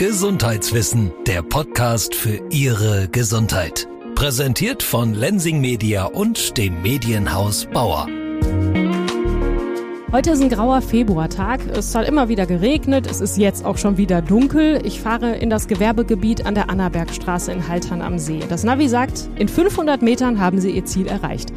Gesundheitswissen, der Podcast für Ihre Gesundheit. Präsentiert von Lensing Media und dem Medienhaus Bauer. Heute ist ein grauer Februartag. Es hat immer wieder geregnet. Es ist jetzt auch schon wieder dunkel. Ich fahre in das Gewerbegebiet an der Annabergstraße in Haltern am See. Das Navi sagt, in 500 Metern haben sie ihr Ziel erreicht.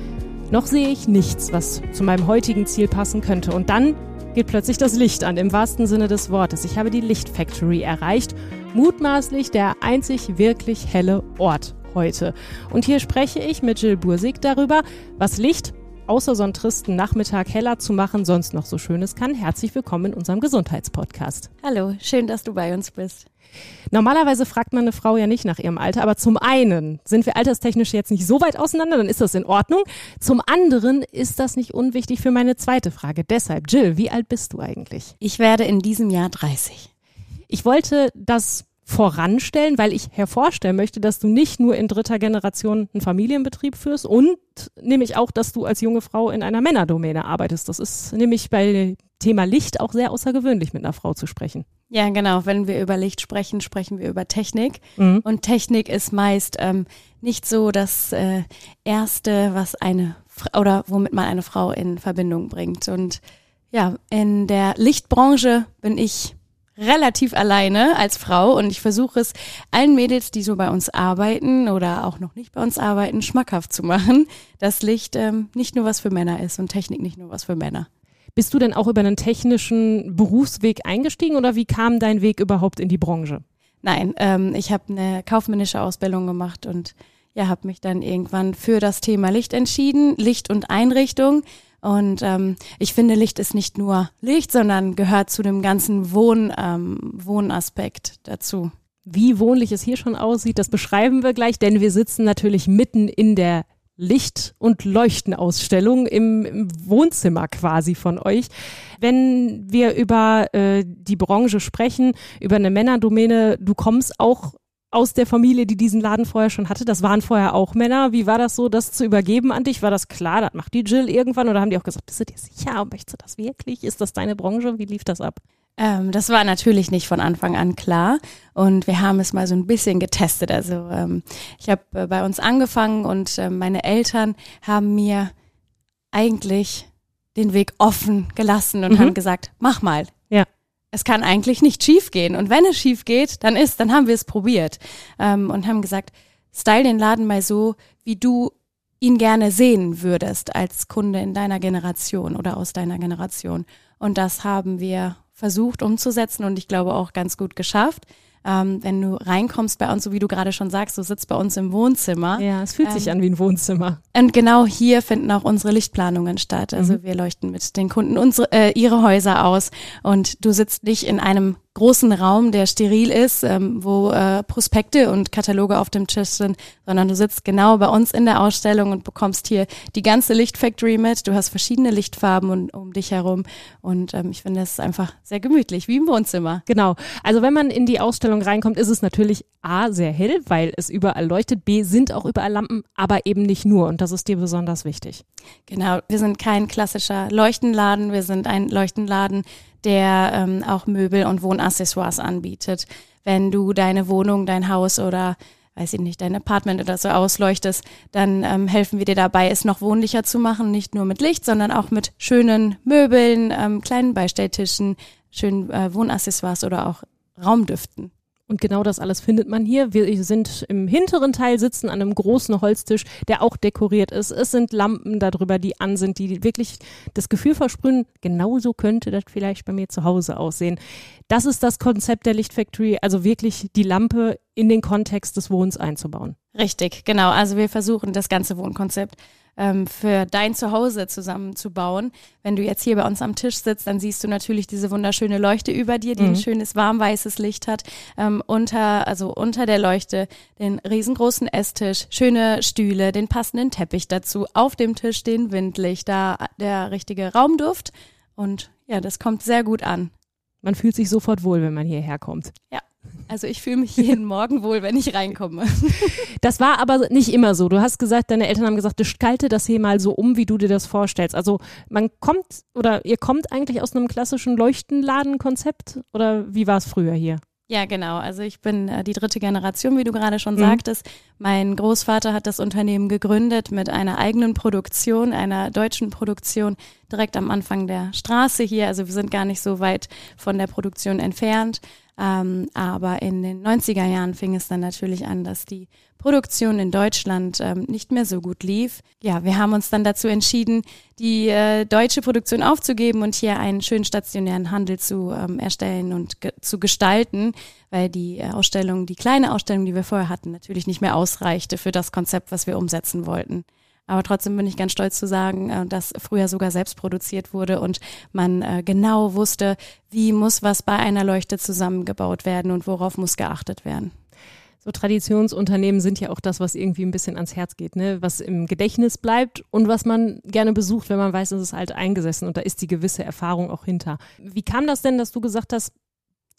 Noch sehe ich nichts, was zu meinem heutigen Ziel passen könnte. Und dann geht plötzlich das Licht an, im wahrsten Sinne des Wortes. Ich habe die Lichtfactory erreicht. Mutmaßlich der einzig wirklich helle Ort heute. Und hier spreche ich mit Jill Bursig darüber, was Licht außer so einen tristen Nachmittag heller zu machen, sonst noch so Schönes kann. Herzlich willkommen in unserem Gesundheitspodcast. Hallo, schön, dass du bei uns bist. Normalerweise fragt man eine Frau ja nicht nach ihrem Alter, aber zum einen sind wir alterstechnisch jetzt nicht so weit auseinander, dann ist das in Ordnung. Zum anderen ist das nicht unwichtig für meine zweite Frage. Deshalb, Jill, wie alt bist du eigentlich? Ich werde in diesem Jahr 30. Ich wollte das voranstellen, weil ich hervorstellen möchte, dass du nicht nur in dritter Generation einen Familienbetrieb führst und nämlich auch, dass du als junge Frau in einer Männerdomäne arbeitest. Das ist nämlich bei Thema Licht auch sehr außergewöhnlich, mit einer Frau zu sprechen. Ja, genau. Wenn wir über Licht sprechen, sprechen wir über Technik. Mhm. Und Technik ist meist ähm, nicht so das äh, Erste, was eine oder womit man eine Frau in Verbindung bringt. Und ja, in der Lichtbranche bin ich relativ alleine als Frau und ich versuche es allen Mädels, die so bei uns arbeiten oder auch noch nicht bei uns arbeiten, schmackhaft zu machen, dass Licht ähm, nicht nur was für Männer ist und Technik nicht nur was für Männer. Bist du denn auch über einen technischen Berufsweg eingestiegen oder wie kam dein Weg überhaupt in die Branche? Nein, ähm, ich habe eine kaufmännische Ausbildung gemacht und ja, habe mich dann irgendwann für das Thema Licht entschieden, Licht und Einrichtung und ähm, ich finde, Licht ist nicht nur Licht, sondern gehört zu dem ganzen Wohn, ähm, Wohnaspekt dazu. Wie wohnlich es hier schon aussieht, das beschreiben wir gleich, denn wir sitzen natürlich mitten in der Licht- und Leuchtenausstellung im, im, Wohnzimmer quasi von euch. Wenn wir über äh, die Branche sprechen, über eine Männerdomäne, du kommst auch aus der Familie, die diesen Laden vorher schon hatte? Das waren vorher auch Männer. Wie war das so, das zu übergeben an dich? War das klar, das macht die Jill irgendwann? Oder haben die auch gesagt, bist du dir sicher? Möchtest du das wirklich? Ist das deine Branche? Wie lief das ab? Ähm, das war natürlich nicht von Anfang an klar und wir haben es mal so ein bisschen getestet. Also ähm, ich habe äh, bei uns angefangen und äh, meine Eltern haben mir eigentlich den Weg offen gelassen und mhm. haben gesagt, mach mal. Es kann eigentlich nicht schief gehen. Und wenn es schief geht, dann ist, dann haben wir es probiert ähm, und haben gesagt, style den Laden mal so, wie du ihn gerne sehen würdest als Kunde in deiner Generation oder aus deiner Generation. Und das haben wir versucht umzusetzen und ich glaube auch ganz gut geschafft ähm, wenn du reinkommst bei uns, so wie du gerade schon sagst, du sitzt bei uns im Wohnzimmer. Ja, es fühlt ähm, sich an wie ein Wohnzimmer. Und genau hier finden auch unsere Lichtplanungen statt. Also mhm. wir leuchten mit den Kunden unsere, äh, ihre Häuser aus und du sitzt nicht in einem großen Raum, der steril ist, ähm, wo äh, Prospekte und Kataloge auf dem Tisch sind, sondern du sitzt genau bei uns in der Ausstellung und bekommst hier die ganze Lichtfactory mit. Du hast verschiedene Lichtfarben und, um dich herum und ähm, ich finde es einfach sehr gemütlich, wie im Wohnzimmer. Genau. Also wenn man in die Ausstellung reinkommt, ist es natürlich A, sehr hell, weil es überall leuchtet, B, sind auch überall Lampen, aber eben nicht nur und das ist dir besonders wichtig. Genau, wir sind kein klassischer Leuchtenladen, wir sind ein Leuchtenladen, der ähm, auch Möbel und Wohnaccessoires anbietet. Wenn du deine Wohnung, dein Haus oder weiß ich nicht, dein Apartment oder so ausleuchtest, dann ähm, helfen wir dir dabei, es noch wohnlicher zu machen, nicht nur mit Licht, sondern auch mit schönen Möbeln, ähm, kleinen Beistelltischen, schönen äh, Wohnaccessoires oder auch Raumdüften. Und genau das alles findet man hier. Wir sind im hinteren Teil sitzen an einem großen Holztisch, der auch dekoriert ist. Es sind Lampen darüber, die an sind, die wirklich das Gefühl versprühen, genauso könnte das vielleicht bei mir zu Hause aussehen. Das ist das Konzept der Lichtfactory, also wirklich die Lampe in den Kontext des Wohns einzubauen. Richtig, genau. Also wir versuchen das ganze Wohnkonzept ähm, für dein Zuhause zusammenzubauen. Wenn du jetzt hier bei uns am Tisch sitzt, dann siehst du natürlich diese wunderschöne Leuchte über dir, die mhm. ein schönes warmweißes Licht hat. Ähm, unter, also unter der Leuchte den riesengroßen Esstisch, schöne Stühle, den passenden Teppich dazu. Auf dem Tisch stehen Windlichter, der richtige Raumduft. Und ja, das kommt sehr gut an. Man fühlt sich sofort wohl, wenn man hierher kommt. Ja. Also ich fühle mich jeden Morgen wohl, wenn ich reinkomme. Das war aber nicht immer so. Du hast gesagt, deine Eltern haben gesagt, gestalte das hier mal so um, wie du dir das vorstellst. Also man kommt oder ihr kommt eigentlich aus einem klassischen Leuchtenladenkonzept oder wie war es früher hier? Ja, genau. Also ich bin äh, die dritte Generation, wie du gerade schon mhm. sagtest. Mein Großvater hat das Unternehmen gegründet mit einer eigenen Produktion, einer deutschen Produktion, direkt am Anfang der Straße hier. Also wir sind gar nicht so weit von der Produktion entfernt. Ähm, aber in den 90er Jahren fing es dann natürlich an, dass die Produktion in Deutschland ähm, nicht mehr so gut lief. Ja, wir haben uns dann dazu entschieden, die äh, deutsche Produktion aufzugeben und hier einen schönen stationären Handel zu ähm, erstellen und ge zu gestalten, weil die äh, Ausstellung, die kleine Ausstellung, die wir vorher hatten, natürlich nicht mehr ausreichte für das Konzept, was wir umsetzen wollten. Aber trotzdem bin ich ganz stolz zu sagen, äh, dass früher sogar selbst produziert wurde und man äh, genau wusste, wie muss was bei einer Leuchte zusammengebaut werden und worauf muss geachtet werden. So Traditionsunternehmen sind ja auch das, was irgendwie ein bisschen ans Herz geht, ne? was im Gedächtnis bleibt und was man gerne besucht, wenn man weiß, es ist halt eingesessen und da ist die gewisse Erfahrung auch hinter. Wie kam das denn, dass du gesagt hast,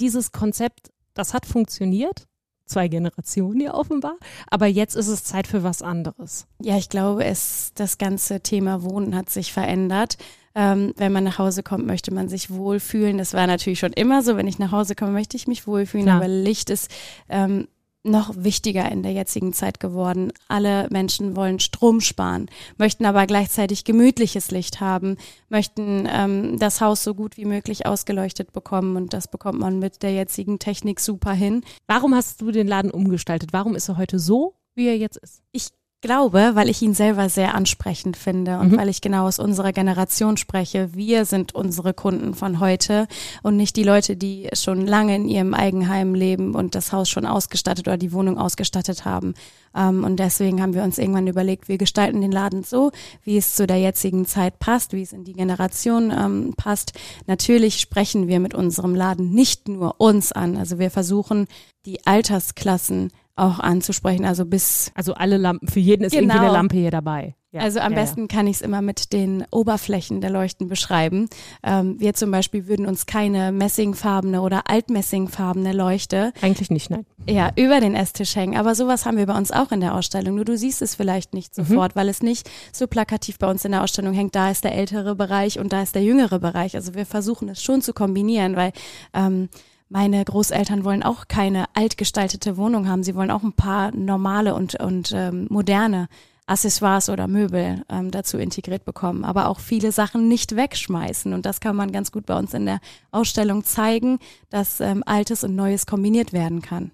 dieses Konzept, das hat funktioniert? Zwei Generationen hier offenbar. Aber jetzt ist es Zeit für was anderes. Ja, ich glaube, es, das ganze Thema Wohnen hat sich verändert. Ähm, wenn man nach Hause kommt, möchte man sich wohlfühlen. Das war natürlich schon immer so. Wenn ich nach Hause komme, möchte ich mich wohlfühlen. Klar. Aber Licht ist ähm, noch wichtiger in der jetzigen Zeit geworden. Alle Menschen wollen Strom sparen, möchten aber gleichzeitig gemütliches Licht haben, möchten ähm, das Haus so gut wie möglich ausgeleuchtet bekommen und das bekommt man mit der jetzigen Technik super hin. Warum hast du den Laden umgestaltet? Warum ist er heute so, wie er jetzt ist? Ich glaube, weil ich ihn selber sehr ansprechend finde und mhm. weil ich genau aus unserer Generation spreche. Wir sind unsere Kunden von heute und nicht die Leute, die schon lange in ihrem Eigenheim leben und das Haus schon ausgestattet oder die Wohnung ausgestattet haben. Ähm, und deswegen haben wir uns irgendwann überlegt, wir gestalten den Laden so, wie es zu der jetzigen Zeit passt, wie es in die Generation ähm, passt. Natürlich sprechen wir mit unserem Laden nicht nur uns an. Also wir versuchen, die Altersklassen auch anzusprechen. Also bis. Also alle Lampen, für jeden ist genau. irgendwie eine genau. Lampe hier dabei. Ja. Also am ja, besten ja. kann ich es immer mit den Oberflächen der Leuchten beschreiben. Ähm, wir zum Beispiel würden uns keine messingfarbene oder altmessingfarbene Leuchte. Eigentlich nicht, nein. Ja, über den Esstisch hängen. Aber sowas haben wir bei uns auch in der Ausstellung. Nur du siehst es vielleicht nicht mhm. sofort, mhm. weil es nicht so plakativ bei uns in der Ausstellung hängt. Da ist der ältere Bereich und da ist der jüngere Bereich. Also wir versuchen es schon zu kombinieren, weil ähm, meine Großeltern wollen auch keine altgestaltete Wohnung haben. Sie wollen auch ein paar normale und, und ähm, moderne Accessoires oder Möbel ähm, dazu integriert bekommen, aber auch viele Sachen nicht wegschmeißen. Und das kann man ganz gut bei uns in der Ausstellung zeigen, dass ähm, Altes und Neues kombiniert werden kann.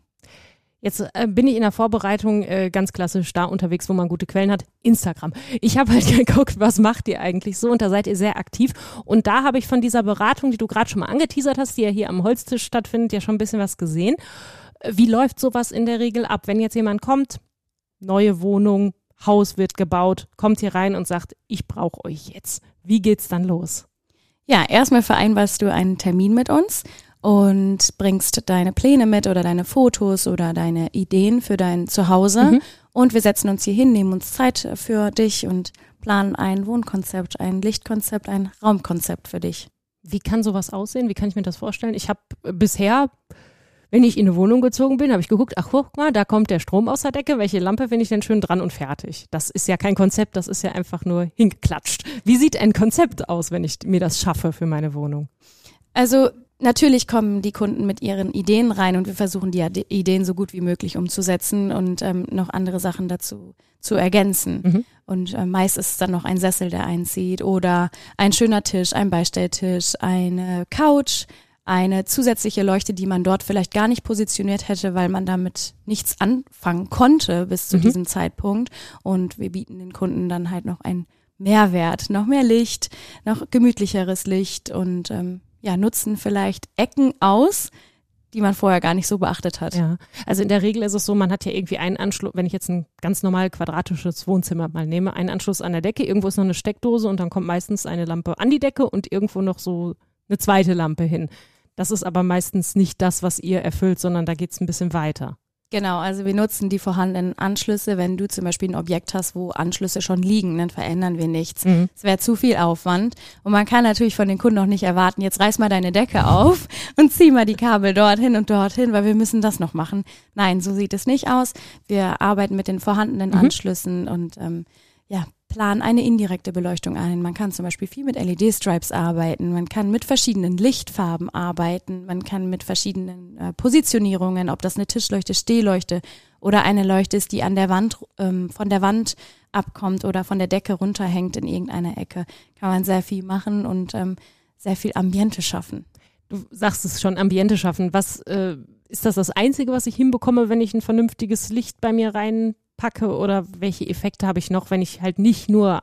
Jetzt äh, bin ich in der Vorbereitung äh, ganz klassisch da unterwegs, wo man gute Quellen hat. Instagram. Ich habe halt geguckt, was macht ihr eigentlich so und da seid ihr sehr aktiv. Und da habe ich von dieser Beratung, die du gerade schon mal angeteasert hast, die ja hier am Holztisch stattfindet, ja schon ein bisschen was gesehen. Wie läuft sowas in der Regel ab, wenn jetzt jemand kommt, neue Wohnung, Haus wird gebaut, kommt hier rein und sagt, ich brauche euch jetzt. Wie geht's dann los? Ja, erstmal vereinbarst du einen Termin mit uns und bringst deine Pläne mit oder deine Fotos oder deine Ideen für dein Zuhause. Mhm. Und wir setzen uns hier hin, nehmen uns Zeit für dich und planen ein Wohnkonzept, ein Lichtkonzept, ein Raumkonzept für dich. Wie kann sowas aussehen? Wie kann ich mir das vorstellen? Ich habe bisher, wenn ich in eine Wohnung gezogen bin, habe ich geguckt, ach guck mal, da kommt der Strom aus der Decke, welche Lampe finde ich denn schön dran und fertig. Das ist ja kein Konzept, das ist ja einfach nur hingeklatscht. Wie sieht ein Konzept aus, wenn ich mir das schaffe für meine Wohnung? Also Natürlich kommen die Kunden mit ihren Ideen rein und wir versuchen die Ideen so gut wie möglich umzusetzen und ähm, noch andere Sachen dazu zu ergänzen. Mhm. Und äh, meist ist es dann noch ein Sessel, der einzieht oder ein schöner Tisch, ein Beistelltisch, eine Couch, eine zusätzliche Leuchte, die man dort vielleicht gar nicht positioniert hätte, weil man damit nichts anfangen konnte bis zu mhm. diesem Zeitpunkt. Und wir bieten den Kunden dann halt noch ein Mehrwert, noch mehr Licht, noch gemütlicheres Licht und ähm, ja, nutzen vielleicht Ecken aus, die man vorher gar nicht so beachtet hat. Ja, also in der Regel ist es so, man hat ja irgendwie einen Anschluss, wenn ich jetzt ein ganz normal quadratisches Wohnzimmer mal nehme, einen Anschluss an der Decke, irgendwo ist noch eine Steckdose und dann kommt meistens eine Lampe an die Decke und irgendwo noch so eine zweite Lampe hin. Das ist aber meistens nicht das, was ihr erfüllt, sondern da geht es ein bisschen weiter. Genau, also wir nutzen die vorhandenen Anschlüsse. Wenn du zum Beispiel ein Objekt hast, wo Anschlüsse schon liegen, dann verändern wir nichts. Mhm. Es mhm. wäre zu viel Aufwand. Und man kann natürlich von den Kunden auch nicht erwarten, jetzt reiß mal deine Decke auf und zieh mal die Kabel dorthin und dorthin, weil wir müssen das noch machen. Nein, so sieht es nicht aus. Wir arbeiten mit den vorhandenen mhm. Anschlüssen und ähm, ja, plan eine indirekte Beleuchtung ein. Man kann zum Beispiel viel mit LED-Stripes arbeiten, man kann mit verschiedenen Lichtfarben arbeiten, man kann mit verschiedenen äh, Positionierungen, ob das eine Tischleuchte, Stehleuchte oder eine Leuchte ist, die an der Wand, ähm, von der Wand abkommt oder von der Decke runterhängt in irgendeiner Ecke, kann man sehr viel machen und ähm, sehr viel Ambiente schaffen. Du sagst es schon, Ambiente schaffen. Was äh, ist das das Einzige, was ich hinbekomme, wenn ich ein vernünftiges Licht bei mir reinpacke? Oder welche Effekte habe ich noch, wenn ich halt nicht nur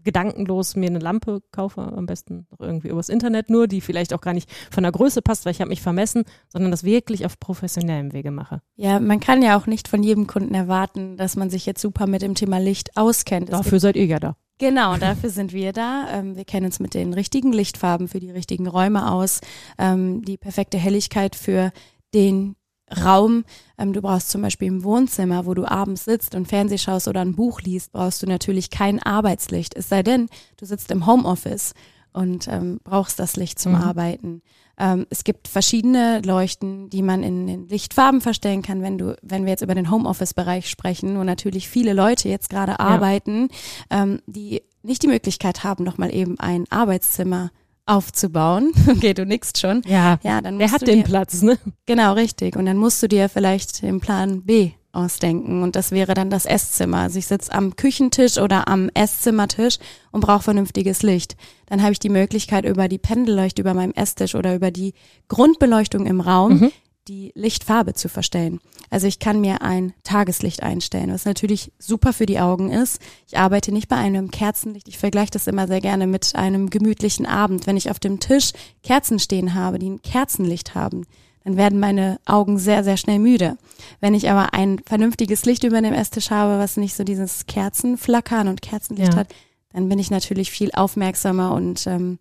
gedankenlos mir eine Lampe kaufe, am besten noch irgendwie übers Internet nur, die vielleicht auch gar nicht von der Größe passt, weil ich habe mich vermessen, sondern das wirklich auf professionellem Wege mache. Ja, man kann ja auch nicht von jedem Kunden erwarten, dass man sich jetzt super mit dem Thema Licht auskennt. Dafür seid ihr ja da. Genau, dafür sind wir da. Ähm, wir kennen uns mit den richtigen Lichtfarben für die richtigen Räume aus, ähm, die perfekte Helligkeit für den Raum. Ähm, du brauchst zum Beispiel im Wohnzimmer, wo du abends sitzt und Fernseh schaust oder ein Buch liest, brauchst du natürlich kein Arbeitslicht. Es sei denn, du sitzt im Homeoffice und ähm, brauchst das Licht zum mhm. Arbeiten. Ähm, es gibt verschiedene Leuchten, die man in den Lichtfarben verstellen kann, wenn du, wenn wir jetzt über den Homeoffice-Bereich sprechen, wo natürlich viele Leute jetzt gerade ja. arbeiten, ähm, die nicht die Möglichkeit haben, nochmal eben ein Arbeitszimmer aufzubauen. Okay, du nickst schon. Ja, ja dann wer hat den dir, Platz, ne? Genau, richtig. Und dann musst du dir vielleicht den Plan B ausdenken und das wäre dann das Esszimmer. Also ich sitze am Küchentisch oder am Esszimmertisch und brauche vernünftiges Licht. Dann habe ich die Möglichkeit über die Pendelleuchte über meinem Esstisch oder über die Grundbeleuchtung im Raum mhm. Die Lichtfarbe zu verstellen. Also ich kann mir ein Tageslicht einstellen, was natürlich super für die Augen ist. Ich arbeite nicht bei einem Kerzenlicht. Ich vergleiche das immer sehr gerne mit einem gemütlichen Abend. Wenn ich auf dem Tisch Kerzen stehen habe, die ein Kerzenlicht haben, dann werden meine Augen sehr, sehr schnell müde. Wenn ich aber ein vernünftiges Licht über dem Esstisch habe, was nicht so dieses Kerzenflackern und Kerzenlicht ja. hat, dann bin ich natürlich viel aufmerksamer und ähm,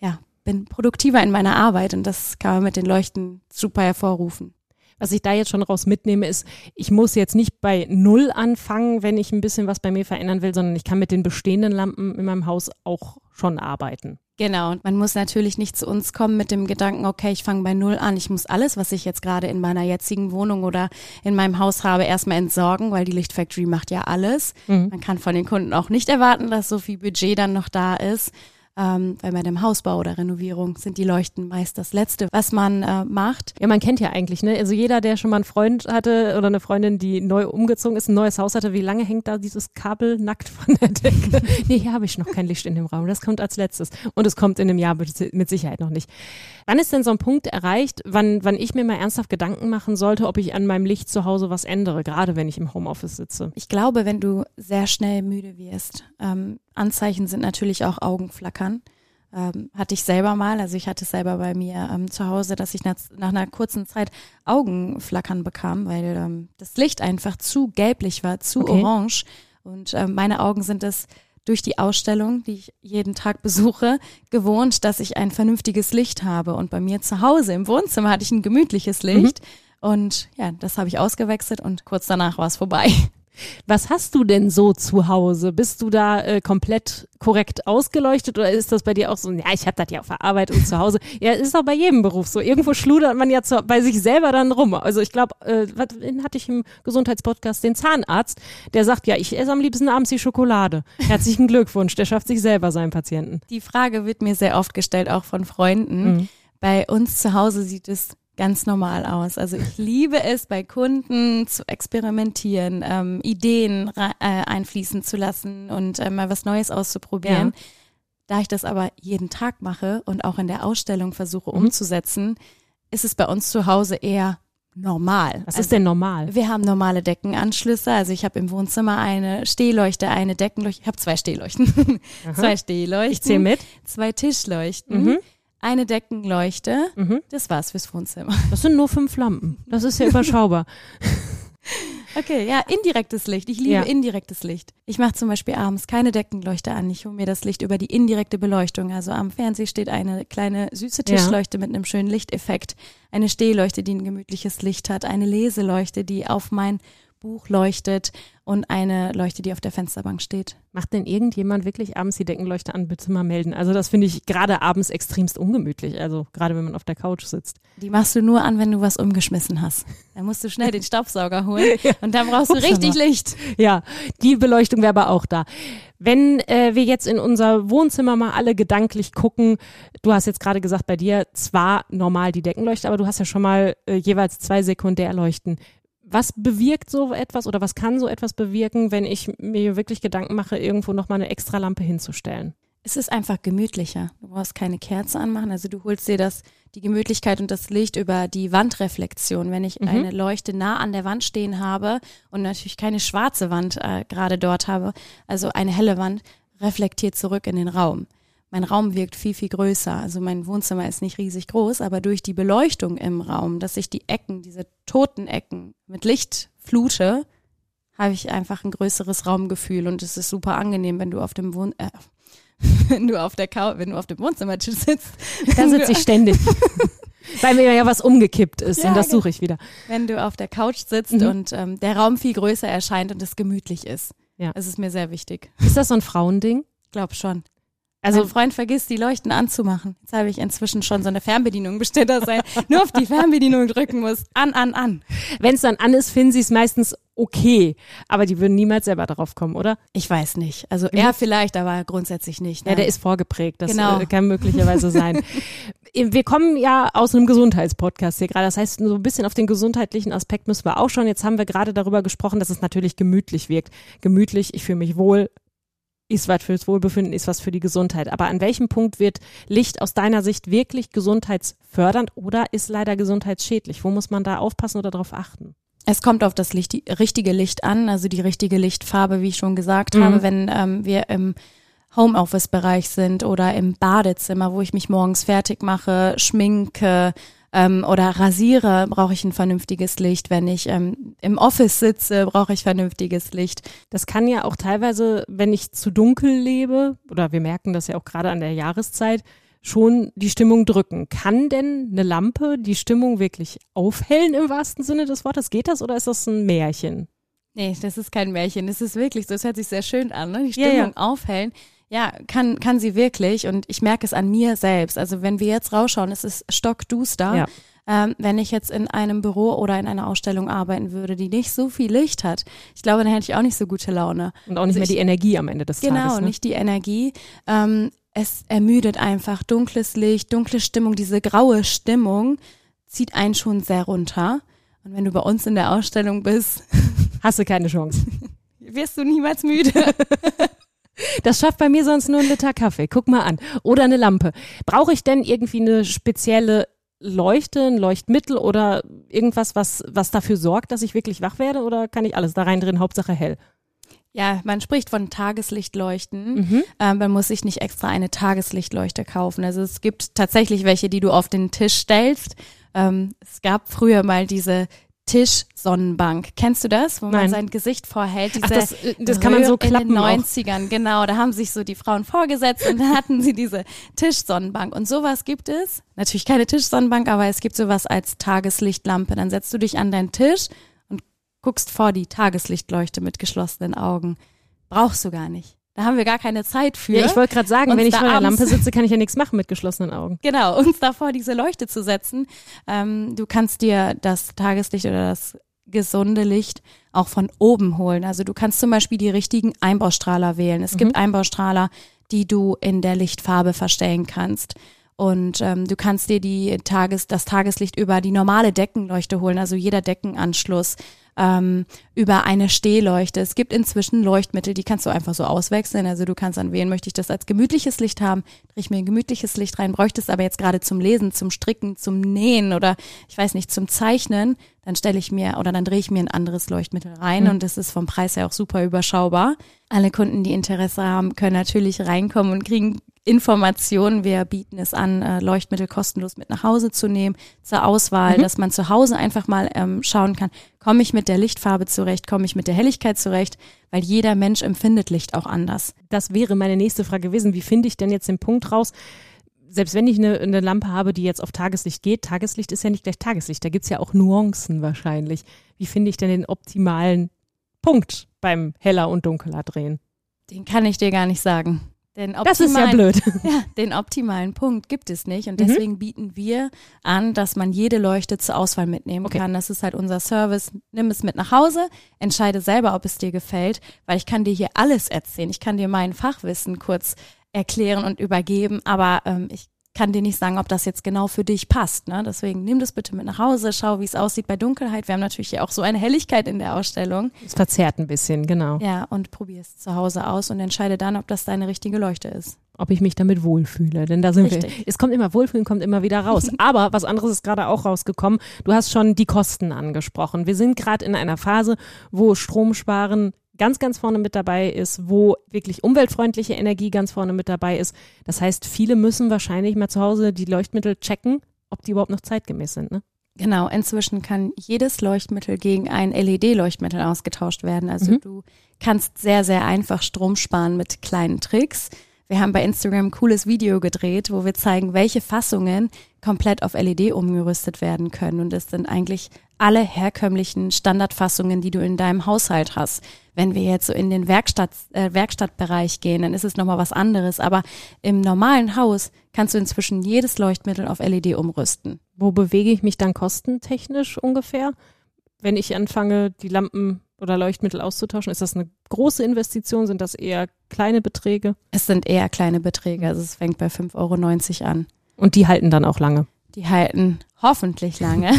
ja, bin produktiver in meiner Arbeit und das kann man mit den Leuchten super hervorrufen. Was ich da jetzt schon raus mitnehme, ist, ich muss jetzt nicht bei Null anfangen, wenn ich ein bisschen was bei mir verändern will, sondern ich kann mit den bestehenden Lampen in meinem Haus auch schon arbeiten. Genau, und man muss natürlich nicht zu uns kommen mit dem Gedanken, okay, ich fange bei Null an, ich muss alles, was ich jetzt gerade in meiner jetzigen Wohnung oder in meinem Haus habe, erstmal entsorgen, weil die Lichtfactory macht ja alles. Mhm. Man kann von den Kunden auch nicht erwarten, dass so viel Budget dann noch da ist ähm, weil bei dem Hausbau oder Renovierung sind die Leuchten meist das Letzte, was man äh, macht. Ja, man kennt ja eigentlich, ne? Also jeder, der schon mal einen Freund hatte oder eine Freundin, die neu umgezogen ist, ein neues Haus hatte, wie lange hängt da dieses Kabel nackt von der Decke? nee, hier habe ich noch kein Licht in dem Raum. Das kommt als letztes. Und es kommt in einem Jahr mit Sicherheit noch nicht. Wann ist denn so ein Punkt erreicht, wann, wann ich mir mal ernsthaft Gedanken machen sollte, ob ich an meinem Licht zu Hause was ändere, gerade wenn ich im Homeoffice sitze? Ich glaube, wenn du sehr schnell müde wirst, ähm, Anzeichen sind natürlich auch Augenflackern. Ähm, hatte ich selber mal, also ich hatte es selber bei mir ähm, zu Hause, dass ich nach, nach, einer kurzen Zeit Augenflackern bekam, weil ähm, das Licht einfach zu gelblich war, zu okay. orange. Und ähm, meine Augen sind es durch die Ausstellung, die ich jeden Tag besuche, gewohnt, dass ich ein vernünftiges Licht habe. Und bei mir zu Hause im Wohnzimmer hatte ich ein gemütliches Licht. Mhm. Und ja, das habe ich ausgewechselt und kurz danach war es vorbei. Was hast du denn so zu Hause? Bist du da äh, komplett korrekt ausgeleuchtet oder ist das bei dir auch so, ja, ich habe das ja auf der Arbeit und zu Hause. Ja, ist auch bei jedem Beruf so. Irgendwo schludert man ja zu, bei sich selber dann rum. Also ich glaube, äh, was hatte ich im Gesundheitspodcast den Zahnarzt, der sagt, ja, ich esse am liebsten abends die Schokolade. Herzlichen Glückwunsch, der schafft sich selber seinen Patienten. Die Frage wird mir sehr oft gestellt, auch von Freunden. Mhm. Bei uns zu Hause sieht es ganz normal aus. Also ich liebe es, bei Kunden zu experimentieren, ähm, Ideen äh, einfließen zu lassen und äh, mal was Neues auszuprobieren. Ja. Da ich das aber jeden Tag mache und auch in der Ausstellung versuche mhm. umzusetzen, ist es bei uns zu Hause eher normal. Was also, ist denn normal? Wir haben normale Deckenanschlüsse. Also ich habe im Wohnzimmer eine Stehleuchte, eine Deckenleuchte. Ich habe zwei Stehleuchten. zwei Stehleuchten. Ich zähle mit. Zwei Tischleuchten. Mhm eine Deckenleuchte. Mhm. Das war's fürs Wohnzimmer. Das sind nur fünf Lampen. Das ist ja überschaubar. Okay, ja, indirektes Licht. Ich liebe ja. indirektes Licht. Ich mache zum Beispiel abends keine Deckenleuchte an. Ich hole mir das Licht über die indirekte Beleuchtung. Also am Fernseher steht eine kleine süße Tischleuchte ja. mit einem schönen Lichteffekt, eine Stehleuchte, die ein gemütliches Licht hat, eine Leseleuchte, die auf mein Buch leuchtet und eine Leuchte, die auf der Fensterbank steht. Macht denn irgendjemand wirklich abends die Deckenleuchte an? Bitte mal melden. Also das finde ich gerade abends extremst ungemütlich. Also gerade wenn man auf der Couch sitzt. Die machst du nur an, wenn du was umgeschmissen hast. Dann musst du schnell den Staubsauger holen ja. und dann brauchst du richtig Licht. Ja, die Beleuchtung wäre aber auch da. Wenn äh, wir jetzt in unser Wohnzimmer mal alle gedanklich gucken, du hast jetzt gerade gesagt, bei dir zwar normal die Deckenleuchte, aber du hast ja schon mal äh, jeweils zwei Sekundärleuchten was bewirkt so etwas oder was kann so etwas bewirken, wenn ich mir wirklich Gedanken mache, irgendwo nochmal eine extra Lampe hinzustellen? Es ist einfach gemütlicher. Du brauchst keine Kerze anmachen. Also du holst dir das, die Gemütlichkeit und das Licht über die Wandreflexion. Wenn ich mhm. eine Leuchte nah an der Wand stehen habe und natürlich keine schwarze Wand äh, gerade dort habe, also eine helle Wand, reflektiert zurück in den Raum mein Raum wirkt viel, viel größer. Also mein Wohnzimmer ist nicht riesig groß, aber durch die Beleuchtung im Raum, dass ich die Ecken, diese toten Ecken mit Licht flute, habe ich einfach ein größeres Raumgefühl und es ist super angenehm, wenn du auf dem Wohn äh, wenn du auf der Couch, wenn du auf dem Wohnzimmertisch sitzt. Da sitze ich ständig. Weil mir ja was umgekippt ist ja, und das suche ich wieder. Wenn du auf der Couch sitzt mhm. und ähm, der Raum viel größer erscheint und es gemütlich ist. Ja. Das ist mir sehr wichtig. Ist das so ein Frauending? Glaub schon. Also mein Freund vergisst, die Leuchten anzumachen. Jetzt habe ich inzwischen schon so eine Fernbedienung bestellt, dass er nur auf die Fernbedienung drücken muss. An, an, an. Wenn es dann an ist, finden sie es meistens okay. Aber die würden niemals selber darauf kommen, oder? Ich weiß nicht. Also er vielleicht, aber grundsätzlich nicht. Nein. Ja, der ist vorgeprägt. Das genau. Äh, kann möglicherweise sein. wir kommen ja aus einem Gesundheitspodcast hier gerade. Das heißt, so ein bisschen auf den gesundheitlichen Aspekt müssen wir auch schon. Jetzt haben wir gerade darüber gesprochen, dass es natürlich gemütlich wirkt. Gemütlich, ich fühle mich wohl, ist was fürs Wohlbefinden, ist was für die Gesundheit. Aber an welchem Punkt wird Licht aus deiner Sicht wirklich gesundheitsfördernd oder ist leider gesundheitsschädlich? Wo muss man da aufpassen oder darauf achten? Es kommt auf das Licht, richtige Licht an, also die richtige Lichtfarbe, wie ich schon gesagt mhm. habe, wenn ähm, wir im Homeoffice-Bereich sind oder im Badezimmer, wo ich mich morgens fertig mache, schminke, ähm, oder rasiere, brauche ich ein vernünftiges Licht. Wenn ich ähm, im Office sitze, brauche ich vernünftiges Licht. Das kann ja auch teilweise, wenn ich zu dunkel lebe, oder wir merken das ja auch gerade an der Jahreszeit, schon die Stimmung drücken. Kann denn eine Lampe die Stimmung wirklich aufhellen im wahrsten Sinne des Wortes? Geht das oder ist das ein Märchen? Nee, das ist kein Märchen. Es ist wirklich so. Es hört sich sehr schön an, ne? Die Stimmung ja, ja. aufhellen. Ja, kann, kann sie wirklich. Und ich merke es an mir selbst. Also wenn wir jetzt rausschauen, es ist stockduster. Ja. Ähm, wenn ich jetzt in einem Büro oder in einer Ausstellung arbeiten würde, die nicht so viel Licht hat, ich glaube, dann hätte ich auch nicht so gute Laune. Und auch nicht also mehr ich, die Energie am Ende des genau, Tages. Genau, ne? nicht die Energie. Ähm, es ermüdet einfach. Dunkles Licht, dunkle Stimmung, diese graue Stimmung zieht einen schon sehr runter. Und wenn du bei uns in der Ausstellung bist, hast du keine Chance. Wirst du niemals müde. Das schafft bei mir sonst nur ein Liter Kaffee. Guck mal an. Oder eine Lampe. Brauche ich denn irgendwie eine spezielle Leuchte, ein Leuchtmittel oder irgendwas, was, was dafür sorgt, dass ich wirklich wach werde? Oder kann ich alles da rein drin, Hauptsache hell? Ja, man spricht von Tageslichtleuchten. Mhm. Ähm, man muss sich nicht extra eine Tageslichtleuchte kaufen. Also es gibt tatsächlich welche, die du auf den Tisch stellst. Ähm, es gab früher mal diese Tischsonnenbank. Kennst du das, wo Nein. man sein Gesicht vorhält? Diese Ach, das, äh, das kann man so klappen. In den 90ern, auch. genau. Da haben sich so die Frauen vorgesetzt und dann hatten sie diese Tischsonnenbank. Und sowas gibt es. Natürlich keine Tischsonnenbank, aber es gibt sowas als Tageslichtlampe. Dann setzt du dich an deinen Tisch und guckst vor die Tageslichtleuchte mit geschlossenen Augen. Brauchst du gar nicht. Da haben wir gar keine Zeit für. Ja, ich wollte gerade sagen, wenn ich vor der Lampe sitze, kann ich ja nichts machen mit geschlossenen Augen. Genau, uns davor diese Leuchte zu setzen. Ähm, du kannst dir das Tageslicht oder das gesunde Licht auch von oben holen. Also du kannst zum Beispiel die richtigen Einbaustrahler wählen. Es mhm. gibt Einbaustrahler, die du in der Lichtfarbe verstellen kannst. Und ähm, du kannst dir die Tages, das Tageslicht über die normale Deckenleuchte holen, also jeder Deckenanschluss ähm, über eine Stehleuchte. Es gibt inzwischen Leuchtmittel, die kannst du einfach so auswechseln. Also du kannst an wen möchte ich das als gemütliches Licht haben, drehe ich mir ein gemütliches Licht rein, bräuchtest aber jetzt gerade zum Lesen, zum Stricken, zum Nähen oder ich weiß nicht, zum Zeichnen, dann stelle ich mir oder dann drehe ich mir ein anderes Leuchtmittel rein mhm. und das ist vom Preis her auch super überschaubar. Alle Kunden, die Interesse haben, können natürlich reinkommen und kriegen Informationen. Wir bieten es an, äh, Leuchtmittel kostenlos mit nach Hause zu nehmen, zur Auswahl, mhm. dass man zu Hause einfach mal ähm, schauen kann, komme ich mit der Lichtfarbe zurecht, komme ich mit der Helligkeit zurecht, weil jeder Mensch empfindet Licht auch anders. Das wäre meine nächste Frage gewesen. Wie finde ich denn jetzt den Punkt raus? Selbst wenn ich eine, eine Lampe habe, die jetzt auf Tageslicht geht, Tageslicht ist ja nicht gleich Tageslicht, da gibt's ja auch Nuancen wahrscheinlich. Wie finde ich denn den optimalen Punkt beim heller und dunkeler drehen? Den kann ich dir gar nicht sagen. Den das ist ja blöd. Ja, den optimalen Punkt gibt es nicht. Und mhm. deswegen mhm. bieten wir an, dass man jede Leuchte zur Auswahl mitnehmen okay. kann. Das ist halt unser Service. Nimm es mit nach Hause, entscheide selber, ob es dir gefällt, weil ich kann dir hier alles erzählen. Ich kann dir mein Fachwissen kurz erklären und übergeben, aber ähm, ich kann dir nicht sagen, ob das jetzt genau für dich passt. Ne? Deswegen nimm das bitte mit nach Hause, schau, wie es aussieht bei Dunkelheit. Wir haben natürlich hier auch so eine Helligkeit in der Ausstellung. Es verzerrt ein bisschen, genau. Ja, und probier es zu Hause aus und entscheide dann, ob das deine richtige Leuchte ist. Ob ich mich damit wohlfühle, denn da sind Richtig. wir. Es kommt immer Wohlfühlen, kommt immer wieder raus. Aber was anderes ist gerade auch rausgekommen. Du hast schon die Kosten angesprochen. Wir sind gerade in einer Phase, wo Stromsparen ganz, ganz vorne mit dabei ist, wo wirklich umweltfreundliche Energie ganz vorne mit dabei ist. Das heißt, viele müssen wahrscheinlich mal zu Hause die Leuchtmittel checken, ob die überhaupt noch zeitgemäß sind. Ne? Genau, inzwischen kann jedes Leuchtmittel gegen ein LED-Leuchtmittel ausgetauscht werden. Also mhm. du kannst sehr, sehr einfach Strom sparen mit kleinen Tricks. Wir haben bei Instagram ein cooles Video gedreht, wo wir zeigen, welche Fassungen komplett auf LED umgerüstet werden können. Und es sind eigentlich alle herkömmlichen Standardfassungen, die du in deinem Haushalt hast. Wenn wir jetzt so in den Werkstatt, äh, Werkstattbereich gehen, dann ist es nochmal was anderes. Aber im normalen Haus kannst du inzwischen jedes Leuchtmittel auf LED umrüsten. Wo bewege ich mich dann kostentechnisch ungefähr? Wenn ich anfange, die Lampen oder Leuchtmittel auszutauschen? Ist das eine große Investition? Sind das eher kleine Beträge? Es sind eher kleine Beträge. Also es fängt bei 5,90 Euro an. Und die halten dann auch lange? Die halten hoffentlich lange.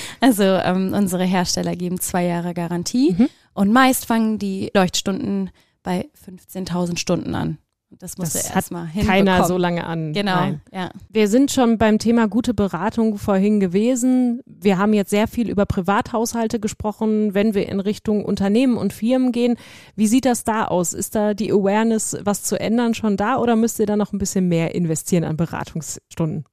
also ähm, unsere Hersteller geben zwei Jahre Garantie mhm. und meist fangen die Leuchtstunden bei 15.000 Stunden an. Das muss das erstmal keiner so lange an. Genau, Nein. ja. Wir sind schon beim Thema gute Beratung vorhin gewesen. Wir haben jetzt sehr viel über Privathaushalte gesprochen. Wenn wir in Richtung Unternehmen und Firmen gehen, wie sieht das da aus? Ist da die Awareness, was zu ändern, schon da oder müsst ihr da noch ein bisschen mehr investieren an Beratungsstunden?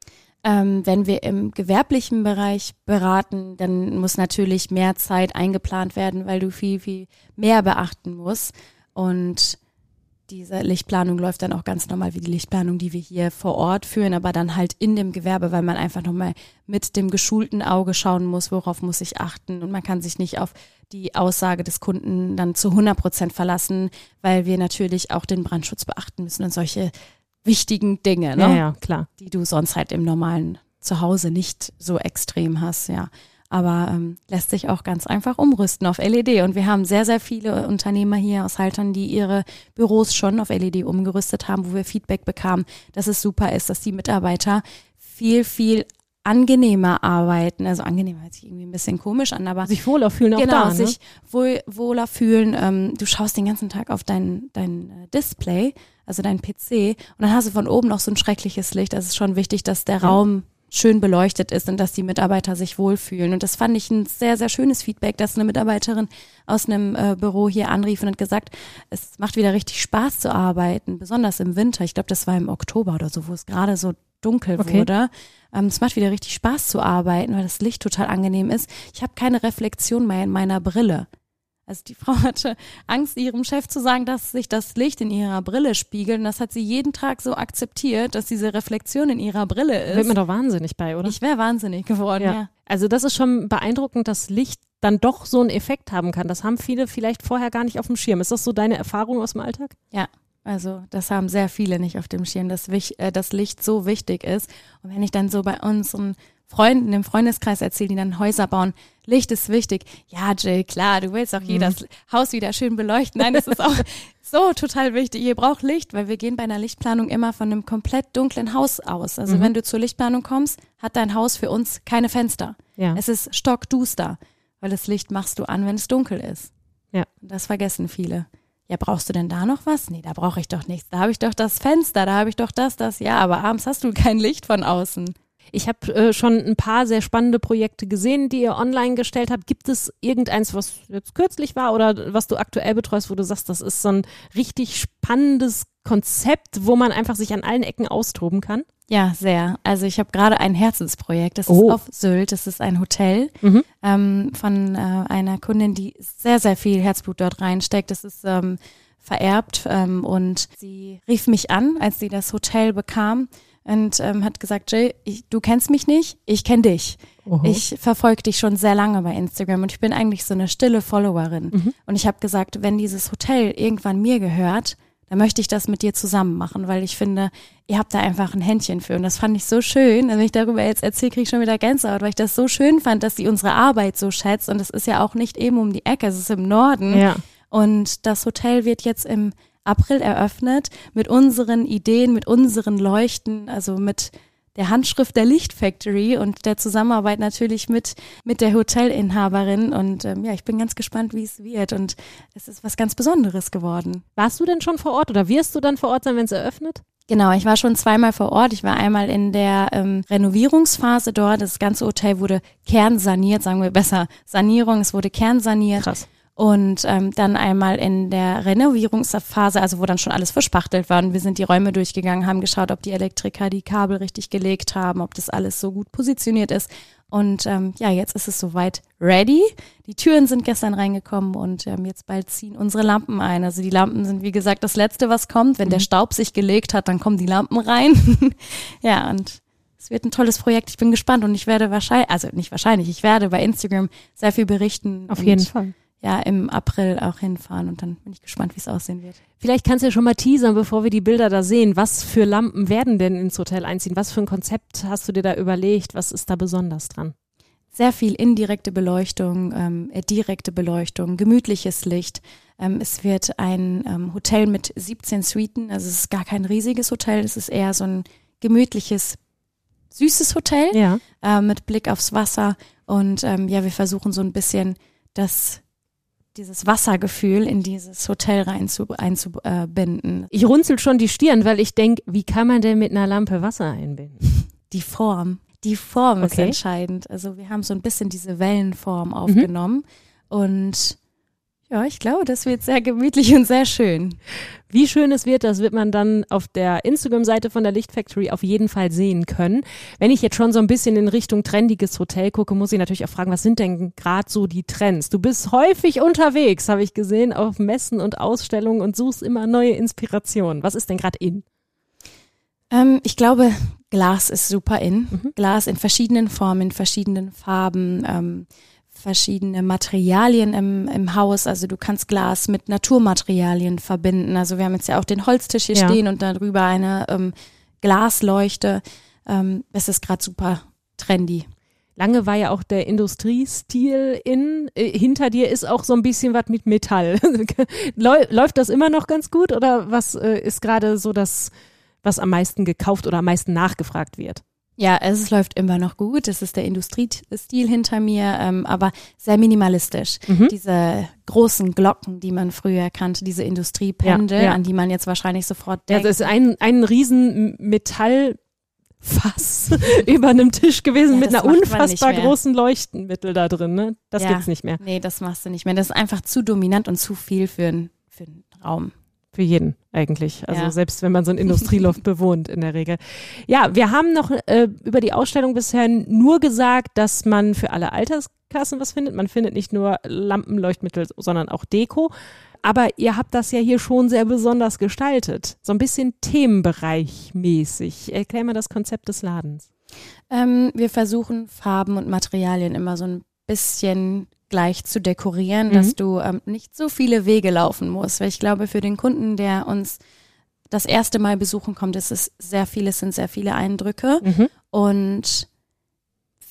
Ähm, wenn wir im gewerblichen Bereich beraten, dann muss natürlich mehr Zeit eingeplant werden, weil du viel, viel mehr beachten musst. Und diese Lichtplanung läuft dann auch ganz normal wie die Lichtplanung, die wir hier vor Ort führen, aber dann halt in dem Gewerbe, weil man einfach nochmal mit dem geschulten Auge schauen muss, worauf muss ich achten. Und man kann sich nicht auf die Aussage des Kunden dann zu 100 Prozent verlassen, weil wir natürlich auch den Brandschutz beachten müssen und solche wichtigen Dinge, ne? ja, ja, klar. die du sonst halt im normalen Zuhause nicht so extrem hast, ja aber ähm, lässt sich auch ganz einfach umrüsten auf LED. Und wir haben sehr, sehr viele Unternehmer hier aus Haltern, die ihre Büros schon auf LED umgerüstet haben, wo wir Feedback bekamen, dass es super ist, dass die Mitarbeiter viel, viel angenehmer arbeiten. Also angenehmer hört sich irgendwie ein bisschen komisch an, aber sich wohler fühlen auch genau, da, ne? sich wohl, wohler fühlen. Ähm, du schaust den ganzen Tag auf dein, dein äh, Display, also dein PC, und dann hast du von oben noch so ein schreckliches Licht. Das ist schon wichtig, dass der. Raum schön beleuchtet ist und dass die Mitarbeiter sich wohlfühlen. Und das fand ich ein sehr, sehr schönes Feedback, dass eine Mitarbeiterin aus einem äh, Büro hier anrief und hat gesagt, es macht wieder richtig Spaß zu arbeiten, besonders im Winter. Ich glaube, das war im Oktober oder so, wo es gerade so dunkel okay. wurde. Ähm, es macht wieder richtig Spaß zu arbeiten, weil das Licht total angenehm ist. Ich habe keine Reflexion mehr in meiner Brille. Also die Frau hatte Angst, ihrem Chef zu sagen, dass sich das Licht in ihrer Brille spiegelt. Und das hat sie jeden Tag so akzeptiert, dass diese Reflexion in ihrer Brille ist. Wird mir doch wahnsinnig bei, oder? Ich wäre wahnsinnig geworden, ja. ja. Also das ist schon beeindruckend, dass Licht dann doch so einen Effekt haben kann. Das haben viele vielleicht vorher gar nicht auf dem Schirm. Ist das so deine Erfahrung aus dem Alltag? Ja, also das haben sehr viele nicht auf dem Schirm, dass äh, das Licht so wichtig ist. Und wenn ich dann so bei unseren Freunden im Freundeskreis erzähle, die dann Häuser bauen, Licht ist wichtig. Ja, Jill, klar, du willst auch mhm. jedes Haus wieder schön beleuchten. Nein, das ist auch so total wichtig. Ihr braucht Licht, weil wir gehen bei einer Lichtplanung immer von einem komplett dunklen Haus aus. Also mhm. wenn du zur Lichtplanung kommst, hat dein Haus für uns keine Fenster. Ja. Es ist stockduster, weil das Licht machst du an, wenn es dunkel ist. Ja. Und das vergessen viele ja, brauchst du denn da noch was? Nee, da brauche ich doch nichts. Da habe ich doch das Fenster, da habe ich doch das, das. Ja, aber abends hast du kein Licht von außen. Ich habe äh, schon ein paar sehr spannende Projekte gesehen, die ihr online gestellt habt. Gibt es irgendeins, was jetzt kürzlich war oder was du aktuell betreust, wo du sagst, das ist so ein richtig spannendes Konzept, wo man einfach sich an allen Ecken austoben kann? Ja, sehr. Also ich habe gerade ein Herzensprojekt. Das oh. ist auf Sylt. Das ist ein Hotel mhm. ähm, von äh, einer Kundin, die sehr, sehr viel Herzblut dort reinsteckt. Das ist ähm, vererbt ähm, und sie rief mich an, als sie das Hotel bekam und ähm, hat gesagt, Jill, ich, du kennst mich nicht, ich kenne dich. -huh. Ich verfolge dich schon sehr lange bei Instagram und ich bin eigentlich so eine stille Followerin. Mhm. Und ich habe gesagt, wenn dieses Hotel irgendwann mir gehört, dann möchte ich das mit dir zusammen machen, weil ich finde, ihr habt da einfach ein Händchen für. Und das fand ich so schön. Also wenn ich darüber jetzt erzähle, kriege ich schon wieder Gänsehaut, weil ich das so schön fand, dass sie unsere Arbeit so schätzt. Und es ist ja auch nicht eben um die Ecke, es ist im Norden. Ja. Und das Hotel wird jetzt im April eröffnet mit unseren Ideen, mit unseren Leuchten, also mit der Handschrift der Licht Factory und der Zusammenarbeit natürlich mit, mit der Hotelinhaberin. Und ähm, ja, ich bin ganz gespannt, wie es wird. Und es ist was ganz Besonderes geworden. Warst du denn schon vor Ort oder wirst du dann vor Ort sein, wenn es eröffnet? Genau, ich war schon zweimal vor Ort. Ich war einmal in der ähm, Renovierungsphase dort. Das ganze Hotel wurde kernsaniert, sagen wir besser Sanierung. Es wurde kernsaniert. Krass und ähm, dann einmal in der Renovierungsphase, also wo dann schon alles verspachtelt war und wir sind die Räume durchgegangen, haben geschaut, ob die Elektriker die Kabel richtig gelegt haben, ob das alles so gut positioniert ist. Und ähm, ja, jetzt ist es soweit ready. Die Türen sind gestern reingekommen und ähm, jetzt bald ziehen unsere Lampen ein. Also die Lampen sind, wie gesagt, das Letzte, was kommt. Wenn mhm. der Staub sich gelegt hat, dann kommen die Lampen rein. ja, und es wird ein tolles Projekt. Ich bin gespannt und ich werde wahrscheinlich, also nicht wahrscheinlich, ich werde bei Instagram sehr viel berichten. Auf jeden Fall ja im April auch hinfahren und dann bin ich gespannt, wie es aussehen wird. Vielleicht kannst du ja schon mal teasern, bevor wir die Bilder da sehen. Was für Lampen werden denn ins Hotel einziehen? Was für ein Konzept hast du dir da überlegt? Was ist da besonders dran? Sehr viel indirekte Beleuchtung, ähm, äh, direkte Beleuchtung, gemütliches Licht. Ähm, es wird ein ähm, Hotel mit 17 Suiten, also es ist gar kein riesiges Hotel, es ist eher so ein gemütliches, süßes Hotel ja. äh, mit Blick aufs Wasser. Und ähm, ja, wir versuchen so ein bisschen das dieses Wassergefühl in dieses Hotel rein zu, einzubinden. Ich runzel schon die Stirn, weil ich denke, wie kann man denn mit einer Lampe Wasser einbinden? Die Form. Die Form okay. ist entscheidend. Also wir haben so ein bisschen diese Wellenform aufgenommen mhm. und ja, ich glaube, das wird sehr gemütlich und sehr schön. Wie schön es wird, das wird man dann auf der Instagram-Seite von der Licht Factory auf jeden Fall sehen können. Wenn ich jetzt schon so ein bisschen in Richtung trendiges Hotel gucke, muss ich natürlich auch fragen, was sind denn gerade so die Trends? Du bist häufig unterwegs, habe ich gesehen, auf Messen und Ausstellungen und suchst immer neue Inspirationen. Was ist denn gerade in? Ähm, ich glaube, Glas ist super in. Mhm. Glas in verschiedenen Formen, in verschiedenen Farben. Ähm, verschiedene Materialien im, im Haus. Also du kannst Glas mit Naturmaterialien verbinden. Also wir haben jetzt ja auch den Holztisch hier ja. stehen und darüber eine ähm, Glasleuchte. Ähm, es ist gerade super trendy. Lange war ja auch der Industriestil in. Äh, hinter dir ist auch so ein bisschen was mit Metall. Läuft das immer noch ganz gut oder was äh, ist gerade so das, was am meisten gekauft oder am meisten nachgefragt wird? Ja, es läuft immer noch gut. Es ist der Industriestil hinter mir, ähm, aber sehr minimalistisch. Mhm. Diese großen Glocken, die man früher kannte, diese Industriependel, ja, ja. an die man jetzt wahrscheinlich sofort denkt. Ja, das ist ein, ein riesen Metallfass über einem Tisch gewesen ja, mit einer unfassbar großen Leuchtenmittel da drin. Ne? Das ja, gibt's nicht mehr. Nee, das machst du nicht mehr. Das ist einfach zu dominant und zu viel für, ein, für einen Raum. Für jeden eigentlich. Also ja. selbst wenn man so ein Industrieloft bewohnt in der Regel. Ja, wir haben noch äh, über die Ausstellung bisher nur gesagt, dass man für alle Alterskassen was findet. Man findet nicht nur Lampenleuchtmittel, sondern auch Deko. Aber ihr habt das ja hier schon sehr besonders gestaltet. So ein bisschen themenbereichmäßig. Erklär mal das Konzept des Ladens. Ähm, wir versuchen Farben und Materialien immer so ein bisschen gleich zu dekorieren, mhm. dass du ähm, nicht so viele Wege laufen musst. Weil ich glaube, für den Kunden, der uns das erste Mal besuchen kommt, ist es sehr viele, sind sehr viele Eindrücke. Mhm. Und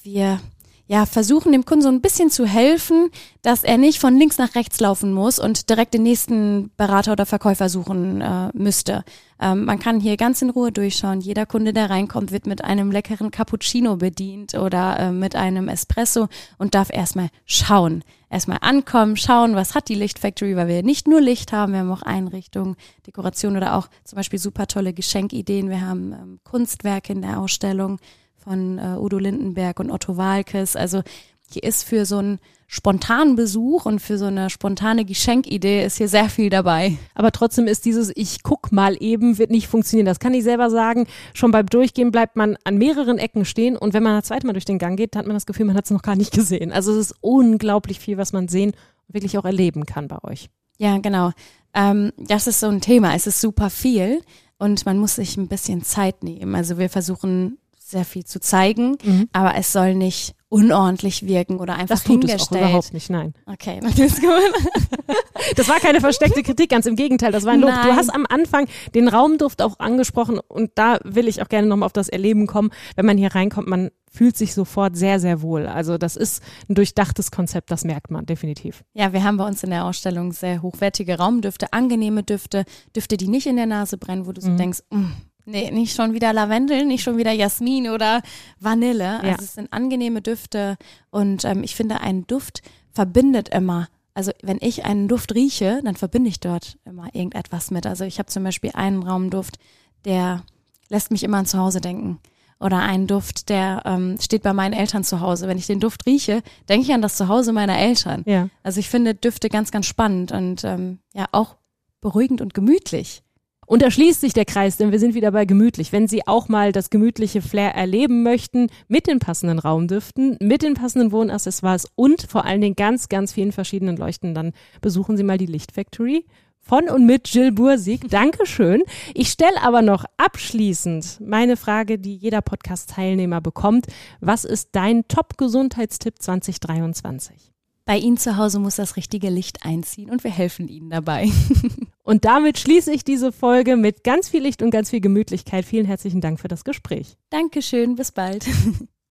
wir ja, versuchen dem Kunden so ein bisschen zu helfen, dass er nicht von links nach rechts laufen muss und direkt den nächsten Berater oder Verkäufer suchen äh, müsste. Ähm, man kann hier ganz in Ruhe durchschauen. Jeder Kunde, der reinkommt, wird mit einem leckeren Cappuccino bedient oder äh, mit einem Espresso und darf erstmal schauen. Erstmal ankommen, schauen, was hat die Licht Factory, weil wir nicht nur Licht haben, wir haben auch Einrichtungen, Dekoration oder auch zum Beispiel super tolle Geschenkideen. Wir haben ähm, Kunstwerke in der Ausstellung von äh, Udo Lindenberg und Otto Walkes. Also hier ist für so einen spontanen Besuch und für so eine spontane Geschenkidee ist hier sehr viel dabei. Aber trotzdem ist dieses Ich guck mal eben wird nicht funktionieren. Das kann ich selber sagen. Schon beim Durchgehen bleibt man an mehreren Ecken stehen und wenn man das zweite Mal durch den Gang geht, hat man das Gefühl, man hat es noch gar nicht gesehen. Also es ist unglaublich viel, was man sehen und wirklich auch erleben kann bei euch. Ja, genau. Ähm, das ist so ein Thema. Es ist super viel. und man muss sich ein bisschen Zeit nehmen. Also wir versuchen sehr viel zu zeigen, mhm. aber es soll nicht unordentlich wirken oder einfach das tut hingestellt. Es auch überhaupt nicht, nein. Okay, das ist gut. das war keine versteckte Kritik, ganz im Gegenteil, das war ein Lob. Nein. Du hast am Anfang den Raumduft auch angesprochen und da will ich auch gerne nochmal auf das Erleben kommen. Wenn man hier reinkommt, man fühlt sich sofort sehr, sehr wohl. Also das ist ein durchdachtes Konzept, das merkt man definitiv. Ja, wir haben bei uns in der Ausstellung sehr hochwertige Raumdüfte, angenehme Düfte, Düfte, die nicht in der Nase brennen, wo du so mhm. denkst, mm, Nee, nicht schon wieder Lavendel, nicht schon wieder Jasmin oder Vanille. Also es sind angenehme Düfte und ähm, ich finde, ein Duft verbindet immer. Also wenn ich einen Duft rieche, dann verbinde ich dort immer irgendetwas mit. Also ich habe zum Beispiel einen Raumduft, der lässt mich immer an zu Hause denken. Oder einen Duft, der ähm, steht bei meinen Eltern zu Hause. Wenn ich den Duft rieche, denke ich an das Zuhause meiner Eltern. Ja. Also ich finde Düfte ganz, ganz spannend und ähm, ja auch beruhigend und gemütlich. Und da schließt sich der Kreis, denn wir sind wieder bei gemütlich. Wenn Sie auch mal das gemütliche Flair erleben möchten, mit den passenden Raumdüften, mit den passenden Wohnaccessoires und vor allen Dingen ganz, ganz vielen verschiedenen Leuchten, dann besuchen Sie mal die Licht Factory von und mit Jill Bursig. Dankeschön. Ich stelle aber noch abschließend meine Frage, die jeder Podcast-Teilnehmer bekommt. Was ist dein Top-Gesundheitstipp 2023? Bei Ihnen zu Hause muss das richtige Licht einziehen und wir helfen Ihnen dabei. und damit schließe ich diese Folge mit ganz viel Licht und ganz viel Gemütlichkeit. Vielen herzlichen Dank für das Gespräch. Dankeschön, bis bald.